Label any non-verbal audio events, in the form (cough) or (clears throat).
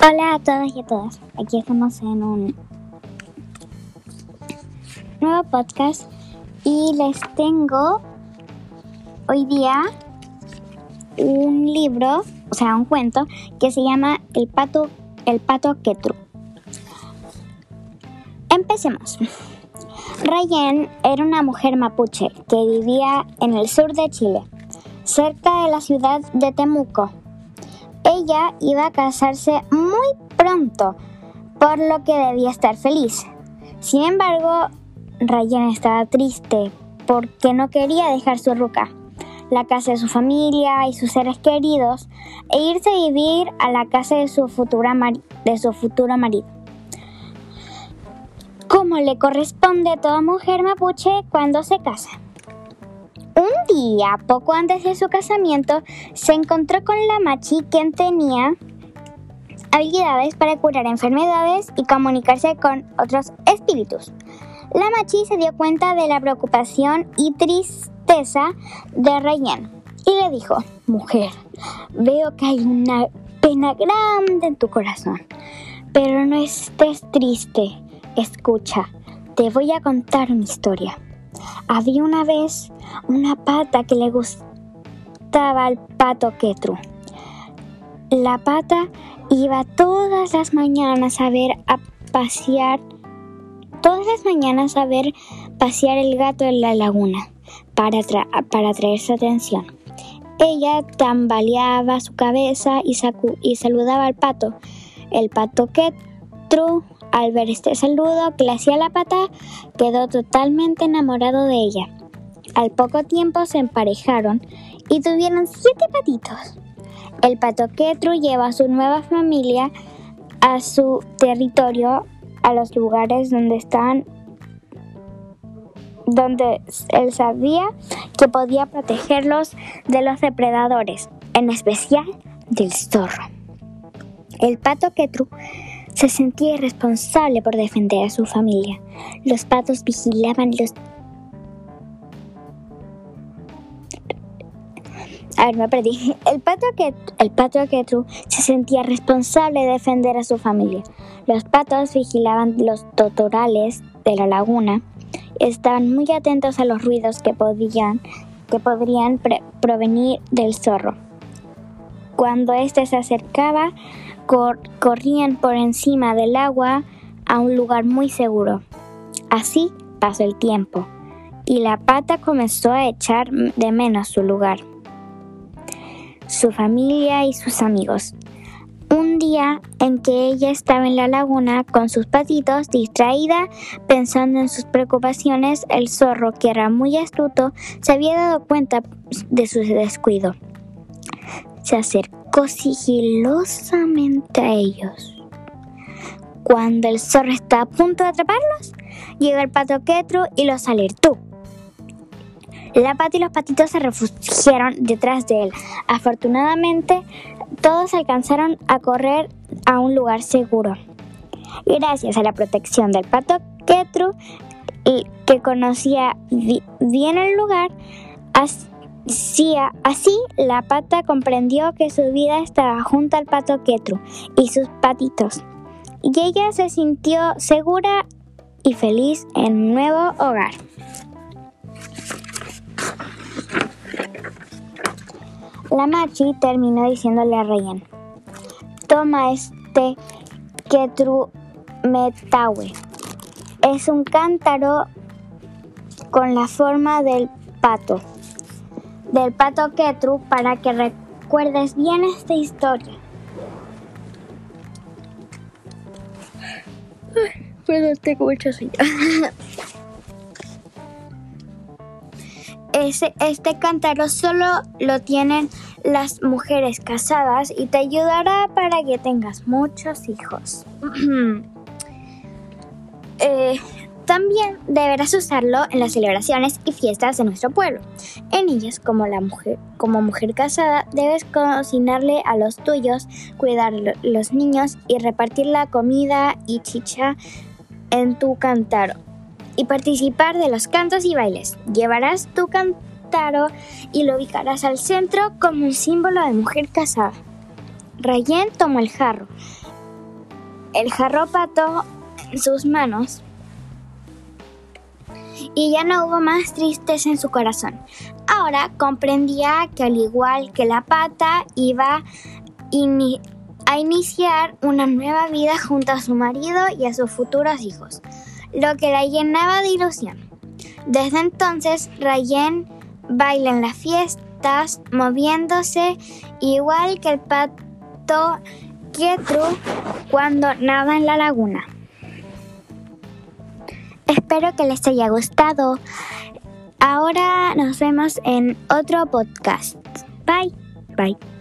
Hola a todos y a todas. Aquí estamos en un nuevo podcast y les tengo hoy día un libro, o sea, un cuento que se llama El pato el pato Ketru. Empecemos. Rayen era una mujer mapuche que vivía en el sur de Chile, cerca de la ciudad de Temuco. Ella iba a casarse muy pronto, por lo que debía estar feliz. Sin embargo, Rayen estaba triste porque no quería dejar su ruca, la casa de su familia y sus seres queridos, e irse a vivir a la casa de su, futura de su futuro marido. Como le corresponde a toda mujer mapuche cuando se casa. Día, poco antes de su casamiento, se encontró con la machi quien tenía habilidades para curar enfermedades y comunicarse con otros espíritus. La machi se dio cuenta de la preocupación y tristeza de Rayen y le dijo, mujer, veo que hay una pena grande en tu corazón, pero no estés triste, escucha, te voy a contar una historia. Había una vez una pata que le gustaba al pato Ketru. La pata iba todas las mañanas a ver a pasear, todas las mañanas a ver pasear el gato en la laguna para, para atraer su atención. Ella tambaleaba su cabeza y, y saludaba al pato. El pato Ketru al ver este saludo que le hacía la pata, quedó totalmente enamorado de ella. Al poco tiempo se emparejaron y tuvieron siete patitos. El pato Ketru lleva a su nueva familia a su territorio, a los lugares donde están donde él sabía que podía protegerlos de los depredadores, en especial del zorro. El pato Ketru se sentía irresponsable por defender a su familia. Los patos vigilaban los... A ver, me perdí. El pato, que, el se sentía responsable de defender a su familia. Los patos vigilaban los totorales de la laguna. Estaban muy atentos a los ruidos que, podían, que podrían provenir del zorro. Cuando éste se acercaba, corrían por encima del agua a un lugar muy seguro. Así pasó el tiempo y la pata comenzó a echar de menos su lugar, su familia y sus amigos. Un día en que ella estaba en la laguna con sus patitos, distraída, pensando en sus preocupaciones, el zorro, que era muy astuto, se había dado cuenta de su descuido. Se acercó sigilosamente a ellos. Cuando el zorro está a punto de atraparlos, llega el pato Ketru y los alertó. La pata y los patitos se refugiaron detrás de él. Afortunadamente, todos alcanzaron a correr a un lugar seguro. Gracias a la protección del pato Ketru, que conocía bien el lugar, así la pata comprendió que su vida estaba junto al pato Ketru y sus patitos, y ella se sintió segura y feliz en un nuevo hogar. La machi terminó diciéndole a Rayen, toma este Ketru Metawe. Es un cántaro con la forma del pato del pato Ketru para que recuerdes bien esta historia. Perdón, tengo mucho sueño. (laughs) Este cántaro solo lo tienen las mujeres casadas y te ayudará para que tengas muchos hijos. (clears throat) eh, también deberás usarlo en las celebraciones y fiestas de nuestro pueblo. En ellas, como, mujer, como mujer casada, debes cocinarle a los tuyos, cuidar los niños y repartir la comida y chicha en tu cántaro. Y participar de los cantos y bailes. Llevarás tu cántaro y lo ubicarás al centro como un símbolo de mujer casada. Rayen tomó el jarro el jarropato en sus manos y ya no hubo más tristeza en su corazón. Ahora comprendía que al igual que la pata iba a iniciar una nueva vida junto a su marido y a sus futuros hijos, lo que la llenaba de ilusión. Desde entonces, Rayen baila en las fiestas, moviéndose igual que el pato Pietro cuando nada en la laguna. Espero que les haya gustado. Ahora nos vemos en otro podcast. Bye. Bye.